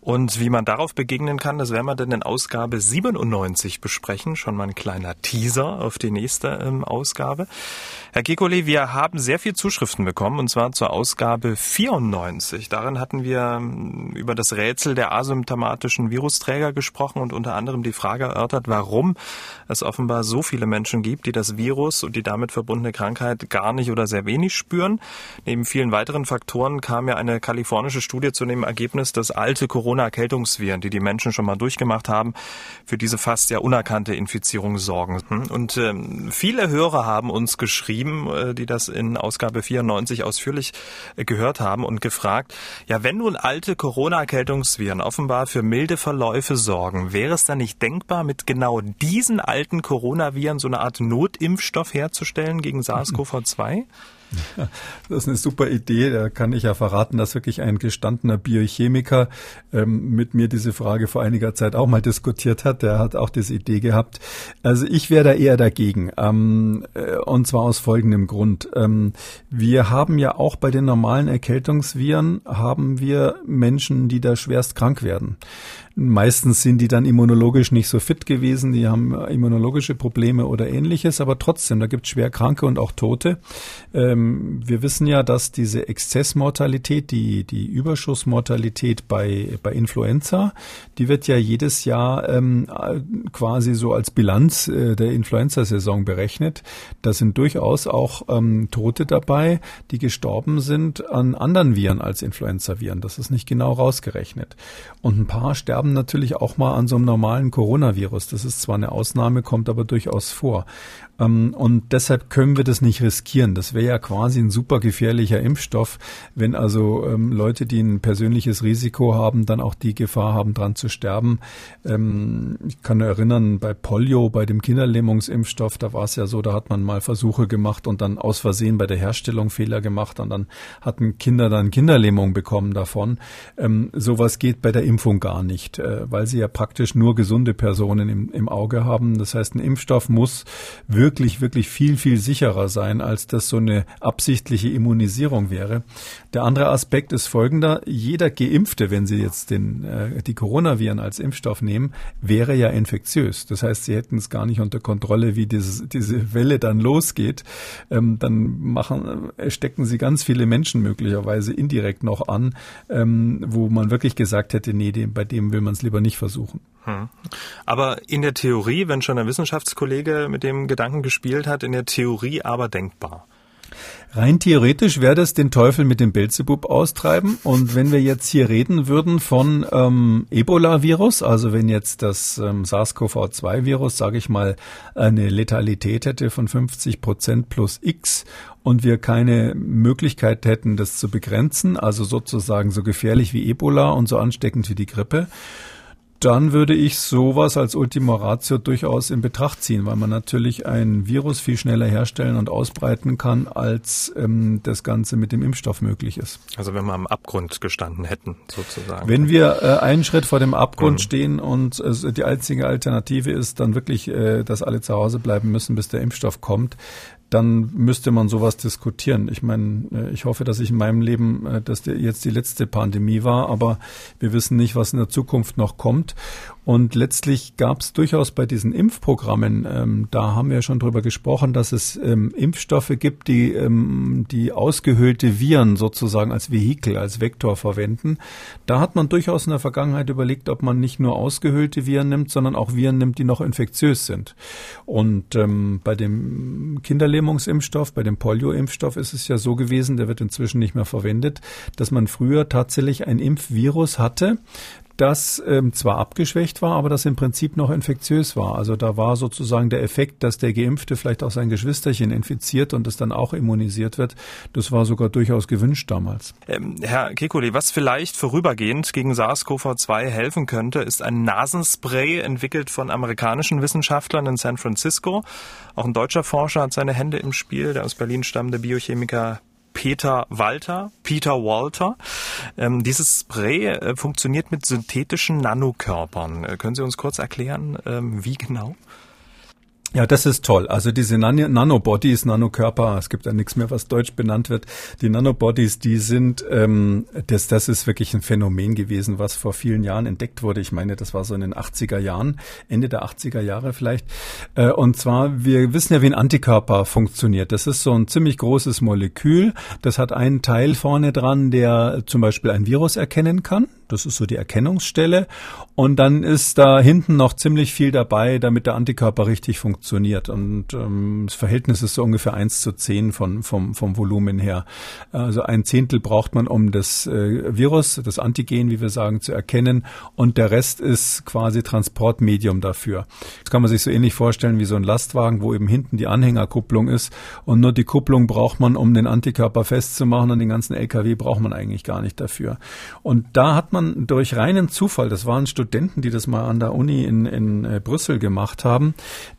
Und wie man darauf begegnen kann, das werden wir dann in Ausgabe 97 besprechen. Schon mal ein kleiner Teaser auf die nächste ähm, Ausgabe. Herr Kekole, wir haben sehr viel Zuschriften bekommen und zwar zur Ausgabe 94. Darin hatten wir ähm, über das Rätsel der asymptomatischen Virusträger gesprochen und unter anderem die Frage erörtert, warum es offenbar so viele Menschen gibt, die das Virus und die damit verbundene Krankheit gar nicht oder sehr wenig spüren. Neben vielen weiteren Faktoren kam ja eine kalifornische Studie zu dem Ergebnis, dass alte Corona Corona-Erkältungsviren, die die Menschen schon mal durchgemacht haben, für diese fast ja unerkannte Infizierung sorgen. Und ähm, viele Hörer haben uns geschrieben, äh, die das in Ausgabe 94 ausführlich äh, gehört haben und gefragt, ja, wenn nun alte Corona-Erkältungsviren offenbar für milde Verläufe sorgen, wäre es dann nicht denkbar, mit genau diesen alten Coronaviren so eine Art Notimpfstoff herzustellen gegen SARS-CoV-2? Das ist eine super Idee. Da kann ich ja verraten, dass wirklich ein gestandener Biochemiker ähm, mit mir diese Frage vor einiger Zeit auch mal diskutiert hat. Der hat auch diese Idee gehabt. Also ich wäre da eher dagegen. Ähm, äh, und zwar aus folgendem Grund. Ähm, wir haben ja auch bei den normalen Erkältungsviren haben wir Menschen, die da schwerst krank werden. Meistens sind die dann immunologisch nicht so fit gewesen, die haben immunologische Probleme oder ähnliches, aber trotzdem, da gibt es schwer Kranke und auch Tote. Ähm, wir wissen ja, dass diese Exzessmortalität, die, die Überschussmortalität bei, bei Influenza, die wird ja jedes Jahr ähm, quasi so als Bilanz äh, der Influenza-Saison berechnet. Da sind durchaus auch ähm, Tote dabei, die gestorben sind an anderen Viren als Influenza-Viren. Das ist nicht genau rausgerechnet. Und ein paar sterben sterben natürlich auch mal an so einem normalen Coronavirus. Das ist zwar eine Ausnahme, kommt aber durchaus vor. Ähm, und deshalb können wir das nicht riskieren. Das wäre ja quasi ein super gefährlicher Impfstoff, wenn also ähm, Leute, die ein persönliches Risiko haben, dann auch die Gefahr haben, dran zu sterben. Ähm, ich kann erinnern, bei Polio, bei dem Kinderlähmungsimpfstoff, da war es ja so, da hat man mal Versuche gemacht und dann aus Versehen bei der Herstellung Fehler gemacht und dann hatten Kinder dann Kinderlähmung bekommen davon. Sowas geht bei der Impfung gar nicht, äh, weil sie ja praktisch nur gesunde Personen im, im Auge haben. Das heißt, ein Impfstoff muss wirklich, wirklich viel, viel sicherer sein, als das so eine absichtliche Immunisierung wäre. Der andere Aspekt ist folgender. Jeder Geimpfte, wenn Sie jetzt den, äh, die Coronaviren als Impfstoff nehmen, wäre ja infektiös. Das heißt, Sie hätten es gar nicht unter Kontrolle, wie dieses, diese Welle dann losgeht. Ähm, dann machen, äh, stecken Sie ganz viele Menschen möglicherweise indirekt noch an, ähm, wo man wirklich gesagt hätte, nee, dem, bei dem will man es lieber nicht versuchen. Hm. Aber in der Theorie, wenn schon ein Wissenschaftskollege mit dem Gedanken gespielt hat, in der Theorie aber denkbar. Rein theoretisch wäre das den Teufel mit dem Belzebub austreiben. Und wenn wir jetzt hier reden würden von ähm, Ebola-Virus, also wenn jetzt das ähm, SARS-CoV-2-Virus, sage ich mal, eine Letalität hätte von 50 Prozent plus X und wir keine Möglichkeit hätten, das zu begrenzen, also sozusagen so gefährlich wie Ebola und so ansteckend wie die Grippe, dann würde ich sowas als Ultima Ratio durchaus in Betracht ziehen, weil man natürlich ein Virus viel schneller herstellen und ausbreiten kann, als ähm, das Ganze mit dem Impfstoff möglich ist. Also wenn wir am Abgrund gestanden hätten, sozusagen. Wenn wir äh, einen Schritt vor dem Abgrund mhm. stehen und äh, die einzige Alternative ist dann wirklich, äh, dass alle zu Hause bleiben müssen, bis der Impfstoff kommt, dann müsste man sowas diskutieren. Ich meine, äh, ich hoffe, dass ich in meinem Leben, äh, dass jetzt die letzte Pandemie war, aber wir wissen nicht, was in der Zukunft noch kommt. Und letztlich gab es durchaus bei diesen Impfprogrammen, ähm, da haben wir schon drüber gesprochen, dass es ähm, Impfstoffe gibt, die ähm, die ausgehöhlte Viren sozusagen als Vehikel, als Vektor verwenden. Da hat man durchaus in der Vergangenheit überlegt, ob man nicht nur ausgehöhlte Viren nimmt, sondern auch Viren nimmt, die noch infektiös sind. Und ähm, bei dem Kinderlähmungsimpfstoff, bei dem Polio-Impfstoff ist es ja so gewesen, der wird inzwischen nicht mehr verwendet, dass man früher tatsächlich ein Impfvirus hatte, das ähm, zwar abgeschwächt war, aber das im Prinzip noch infektiös war. Also da war sozusagen der Effekt, dass der Geimpfte vielleicht auch sein Geschwisterchen infiziert und es dann auch immunisiert wird. Das war sogar durchaus gewünscht damals. Ähm, Herr Kekulé, was vielleicht vorübergehend gegen SARS-CoV-2 helfen könnte, ist ein Nasenspray entwickelt von amerikanischen Wissenschaftlern in San Francisco. Auch ein deutscher Forscher hat seine Hände im Spiel, der aus Berlin stammende Biochemiker Peter Walter, Peter Walter. Ähm, dieses Spray äh, funktioniert mit synthetischen Nanokörpern. Äh, können Sie uns kurz erklären, ähm, wie genau? Ja, das ist toll. Also diese Nan Nanobodies, Nanokörper, es gibt ja nichts mehr, was deutsch benannt wird. Die Nanobodies, die sind, ähm, das, das ist wirklich ein Phänomen gewesen, was vor vielen Jahren entdeckt wurde. Ich meine, das war so in den 80er Jahren, Ende der 80er Jahre vielleicht. Äh, und zwar, wir wissen ja, wie ein Antikörper funktioniert. Das ist so ein ziemlich großes Molekül. Das hat einen Teil vorne dran, der zum Beispiel ein Virus erkennen kann. Das ist so die Erkennungsstelle. Und dann ist da hinten noch ziemlich viel dabei, damit der Antikörper richtig funktioniert. Und ähm, das Verhältnis ist so ungefähr eins zu zehn von, vom, vom Volumen her. Also ein Zehntel braucht man, um das äh, Virus, das Antigen, wie wir sagen, zu erkennen. Und der Rest ist quasi Transportmedium dafür. Das kann man sich so ähnlich vorstellen wie so ein Lastwagen, wo eben hinten die Anhängerkupplung ist. Und nur die Kupplung braucht man, um den Antikörper festzumachen. Und den ganzen LKW braucht man eigentlich gar nicht dafür. Und da hat man man durch reinen Zufall, das waren Studenten, die das mal an der Uni in, in äh, Brüssel gemacht haben,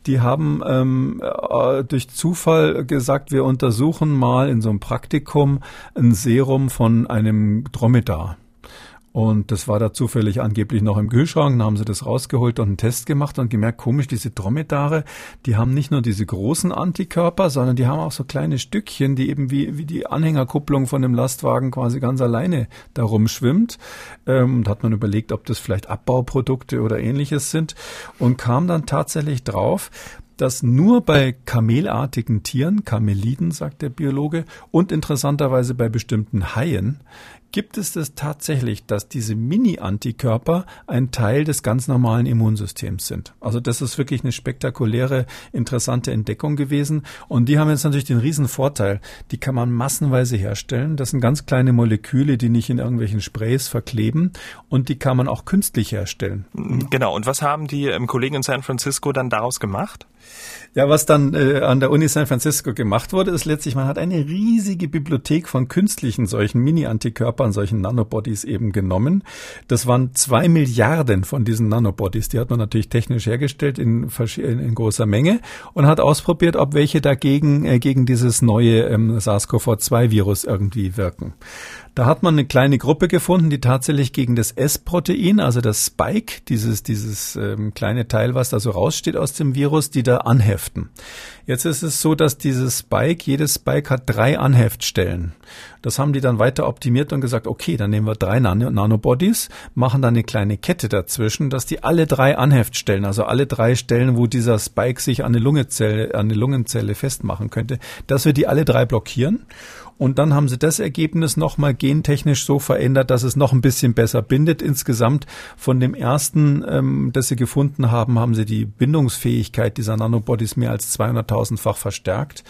die haben ähm, äh, durch Zufall gesagt, wir untersuchen mal in so einem Praktikum ein Serum von einem Dromedar. Und das war da zufällig angeblich noch im Kühlschrank. Dann haben sie das rausgeholt und einen Test gemacht und gemerkt, komisch, diese Dromedare, die haben nicht nur diese großen Antikörper, sondern die haben auch so kleine Stückchen, die eben wie, wie die Anhängerkupplung von dem Lastwagen quasi ganz alleine darum schwimmt. Ähm, und hat man überlegt, ob das vielleicht Abbauprodukte oder ähnliches sind und kam dann tatsächlich drauf, dass nur bei kamelartigen Tieren, Kameliden, sagt der Biologe, und interessanterweise bei bestimmten Haien, gibt es das tatsächlich, dass diese Mini-Antikörper ein Teil des ganz normalen Immunsystems sind. Also das ist wirklich eine spektakuläre, interessante Entdeckung gewesen. Und die haben jetzt natürlich den riesen Vorteil, die kann man massenweise herstellen. Das sind ganz kleine Moleküle, die nicht in irgendwelchen Sprays verkleben und die kann man auch künstlich herstellen. Genau. Und was haben die ähm, Kollegen in San Francisco dann daraus gemacht? Ja, was dann äh, an der Uni San Francisco gemacht wurde, ist letztlich, man hat eine riesige Bibliothek von künstlichen solchen Mini-Antikörpern, solchen Nanobodies eben genommen. Das waren zwei Milliarden von diesen Nanobodies. Die hat man natürlich technisch hergestellt in, in, großer Menge und hat ausprobiert, ob welche dagegen äh, gegen dieses neue ähm, SARS-CoV-2-Virus irgendwie wirken. Da hat man eine kleine Gruppe gefunden, die tatsächlich gegen das S-Protein, also das Spike, dieses, dieses ähm, kleine Teil, was da so raussteht aus dem Virus, die da anheften. Jetzt ist es so, dass dieses Spike, jedes Spike hat drei Anheftstellen. Das haben die dann weiter optimiert und gesagt, okay, dann nehmen wir drei Nan Nanobodies, machen dann eine kleine Kette dazwischen, dass die alle drei Anheftstellen, also alle drei Stellen, wo dieser Spike sich an eine Lungenzelle, an eine Lungenzelle festmachen könnte, dass wir die alle drei blockieren und dann haben sie das Ergebnis nochmal gentechnisch so verändert, dass es noch ein bisschen besser bindet. Insgesamt von dem ersten, ähm, das sie gefunden haben, haben sie die Bindungsfähigkeit dieser Nanobodies mehr als 200.000-fach verstärkt.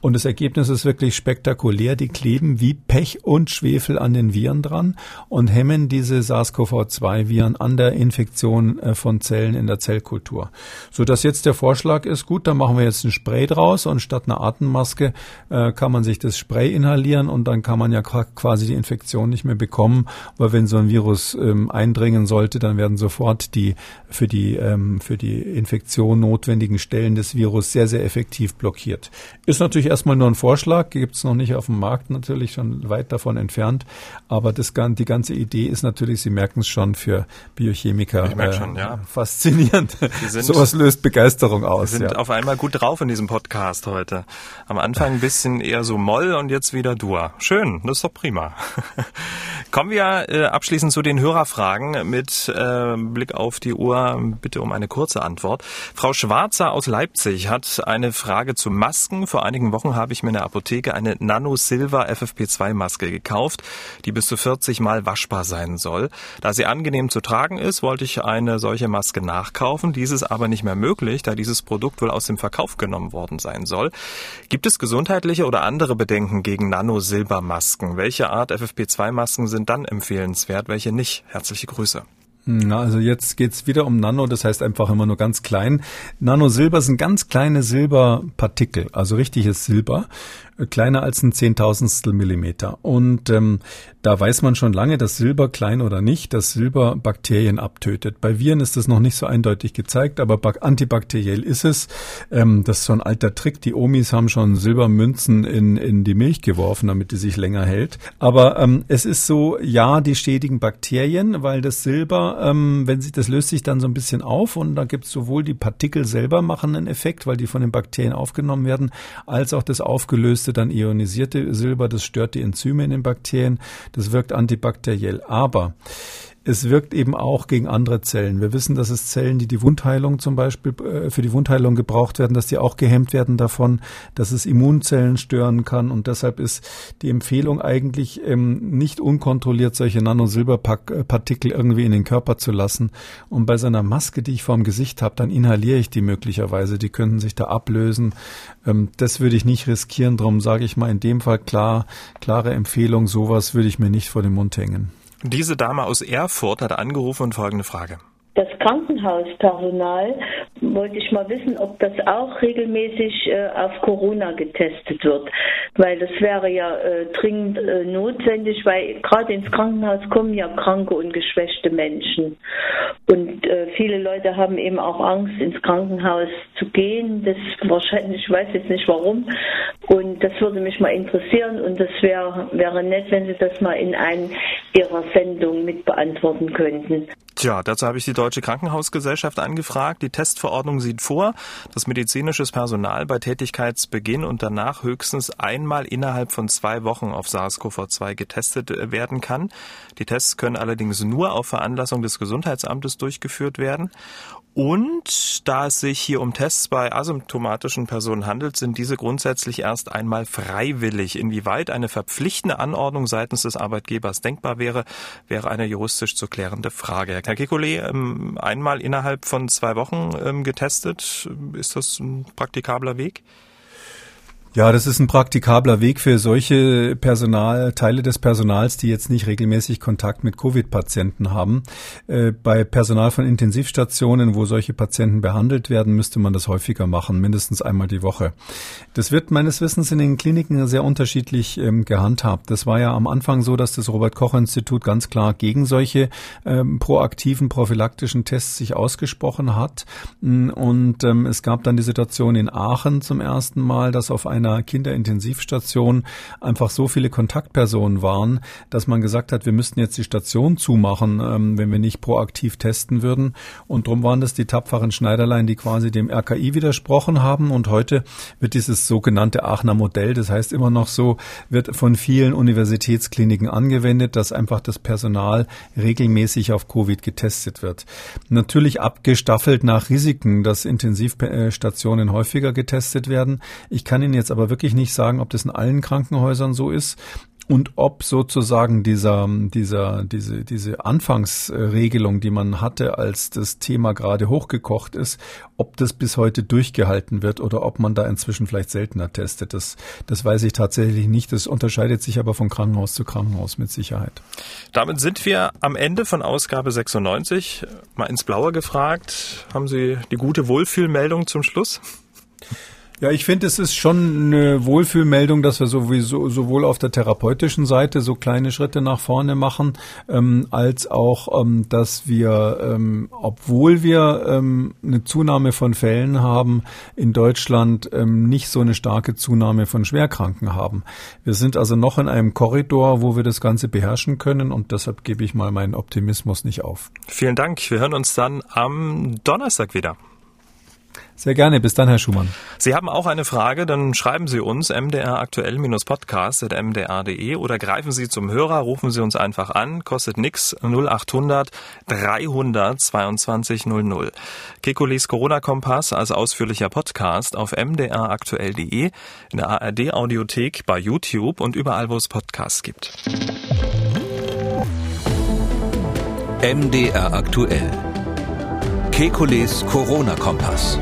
Und das Ergebnis ist wirklich spektakulär. Die kleben wie Pech und Schwefel an den Viren dran und hemmen diese SARS-CoV-2-Viren an der Infektion äh, von Zellen in der Zellkultur. So dass jetzt der Vorschlag ist, gut, dann machen wir jetzt ein Spray draus und statt einer Atemmaske äh, kann man sich das Spray inhalieren und dann kann man ja quasi die Infektion nicht mehr bekommen, weil wenn so ein Virus ähm, eindringen sollte, dann werden sofort die für die ähm, für die Infektion notwendigen Stellen des Virus sehr sehr effektiv blockiert. Ist natürlich erstmal nur ein Vorschlag, gibt es noch nicht auf dem Markt, natürlich schon weit davon entfernt. Aber das, die ganze Idee ist natürlich, Sie merken es schon, für Biochemiker äh, schon, ja. faszinierend. Sind, Sowas löst Begeisterung aus. Wir sind ja. auf einmal gut drauf in diesem Podcast heute. Am Anfang ein bisschen eher so Moll und jetzt wieder Dur. Schön, das ist doch prima. Kommen wir äh, abschließend zu den Hörerfragen mit äh, Blick auf die Uhr. Bitte um eine kurze Antwort. Frau Schwarzer aus Leipzig hat eine Frage zu Masken. Vor einigen Wochen Wochen habe ich mir in der Apotheke eine Nano Silver FFP2 Maske gekauft, die bis zu 40 Mal waschbar sein soll. Da sie angenehm zu tragen ist, wollte ich eine solche Maske nachkaufen. Dies ist aber nicht mehr möglich, da dieses Produkt wohl aus dem Verkauf genommen worden sein soll. Gibt es gesundheitliche oder andere Bedenken gegen Nano Silber Masken? Welche Art FFP2 Masken sind dann empfehlenswert, welche nicht? Herzliche Grüße. Na, also jetzt geht's wieder um Nano, das heißt einfach immer nur ganz klein. Nano-Silber sind ganz kleine Silberpartikel, also richtiges Silber kleiner als ein Zehntausendstel Millimeter. Und ähm, da weiß man schon lange, dass Silber, klein oder nicht, dass Silber Bakterien abtötet. Bei Viren ist das noch nicht so eindeutig gezeigt, aber antibakteriell ist es. Ähm, das ist so ein alter Trick. Die Omis haben schon Silbermünzen in, in die Milch geworfen, damit die sich länger hält. Aber ähm, es ist so, ja, die schädigen Bakterien, weil das Silber, ähm, wenn sich, das löst sich dann so ein bisschen auf und da gibt es sowohl die Partikel selber machen einen Effekt, weil die von den Bakterien aufgenommen werden, als auch das aufgelöste löste dann ionisierte Silber, das stört die Enzyme in den Bakterien, das wirkt antibakteriell. Aber es wirkt eben auch gegen andere Zellen. Wir wissen, dass es Zellen, die die Wundheilung zum Beispiel äh, für die Wundheilung gebraucht werden, dass die auch gehemmt werden davon, dass es Immunzellen stören kann. Und deshalb ist die Empfehlung eigentlich ähm, nicht unkontrolliert solche Nanosilberpartikel irgendwie in den Körper zu lassen. Und bei so einer Maske, die ich vorm Gesicht habe, dann inhaliere ich die möglicherweise. Die könnten sich da ablösen. Ähm, das würde ich nicht riskieren. Darum sage ich mal in dem Fall klar, klare Empfehlung. Sowas würde ich mir nicht vor den Mund hängen. Diese Dame aus Erfurt hat angerufen und folgende Frage. Das Krankenhauspersonal wollte ich mal wissen, ob das auch regelmäßig äh, auf Corona getestet wird, weil das wäre ja äh, dringend äh, notwendig, weil gerade ins Krankenhaus kommen ja kranke und geschwächte Menschen und äh, viele Leute haben eben auch Angst, ins Krankenhaus zu gehen. Das wahrscheinlich, ich weiß jetzt nicht warum, und das würde mich mal interessieren und das wär, wäre nett, wenn Sie das mal in einer Ihrer Sendungen mit beantworten könnten. Tja, dazu habe ich die Deutsche Krankenhausgesellschaft angefragt. Die Testverordnung sieht vor, dass medizinisches Personal bei Tätigkeitsbeginn und danach höchstens einmal innerhalb von zwei Wochen auf SARS-CoV-2 getestet äh, werden kann. Die Tests können allerdings nur auf Veranlassung des Gesundheitsamtes durchgeführt werden. Und da es sich hier um Tests bei asymptomatischen Personen handelt, sind diese grundsätzlich erst einmal freiwillig. Inwieweit eine verpflichtende Anordnung seitens des Arbeitgebers denkbar wäre, wäre eine juristisch zu klärende Frage. Herr Kekulé, ähm, einmal innerhalb von zwei Wochen ähm, getestet, ist das ein praktikabler Weg? Ja, das ist ein praktikabler Weg für solche Personal, Teile des Personals, die jetzt nicht regelmäßig Kontakt mit Covid-Patienten haben. Äh, bei Personal von Intensivstationen, wo solche Patienten behandelt werden, müsste man das häufiger machen, mindestens einmal die Woche. Das wird meines Wissens in den Kliniken sehr unterschiedlich ähm, gehandhabt. Das war ja am Anfang so, dass das Robert-Koch-Institut ganz klar gegen solche ähm, proaktiven prophylaktischen Tests sich ausgesprochen hat. Und ähm, es gab dann die Situation in Aachen zum ersten Mal, dass auf einer Kinderintensivstation einfach so viele Kontaktpersonen waren, dass man gesagt hat, wir müssten jetzt die Station zumachen, ähm, wenn wir nicht proaktiv testen würden. Und darum waren das die tapferen Schneiderlein, die quasi dem RKI widersprochen haben. Und heute wird dieses sogenannte Aachener Modell, das heißt immer noch so, wird von vielen Universitätskliniken angewendet, dass einfach das Personal regelmäßig auf Covid getestet wird. Natürlich abgestaffelt nach Risiken, dass Intensivstationen häufiger getestet werden. Ich kann Ihnen jetzt aber wirklich nicht sagen, ob das in allen Krankenhäusern so ist und ob sozusagen dieser, dieser, diese, diese Anfangsregelung, die man hatte, als das Thema gerade hochgekocht ist, ob das bis heute durchgehalten wird oder ob man da inzwischen vielleicht seltener testet. Das, das weiß ich tatsächlich nicht. Das unterscheidet sich aber von Krankenhaus zu Krankenhaus mit Sicherheit. Damit sind wir am Ende von Ausgabe 96. Mal ins Blaue gefragt. Haben Sie die gute Wohlfühlmeldung zum Schluss? Ja, ich finde, es ist schon eine Wohlfühlmeldung, dass wir sowieso sowohl auf der therapeutischen Seite so kleine Schritte nach vorne machen, ähm, als auch, ähm, dass wir, ähm, obwohl wir ähm, eine Zunahme von Fällen haben, in Deutschland ähm, nicht so eine starke Zunahme von Schwerkranken haben. Wir sind also noch in einem Korridor, wo wir das Ganze beherrschen können und deshalb gebe ich mal meinen Optimismus nicht auf. Vielen Dank. Wir hören uns dann am Donnerstag wieder. Sehr gerne. Bis dann, Herr Schumann. Sie haben auch eine Frage, dann schreiben Sie uns mdraktuell-podcast.mdr.de oder greifen Sie zum Hörer, rufen Sie uns einfach an, kostet nix 0800 300 22 00. Kekulis Corona-Kompass als ausführlicher Podcast auf mdraktuell.de, in der ARD-Audiothek, bei YouTube und überall, wo es Podcasts gibt. MDR aktuell. Kekules Corona-Kompass.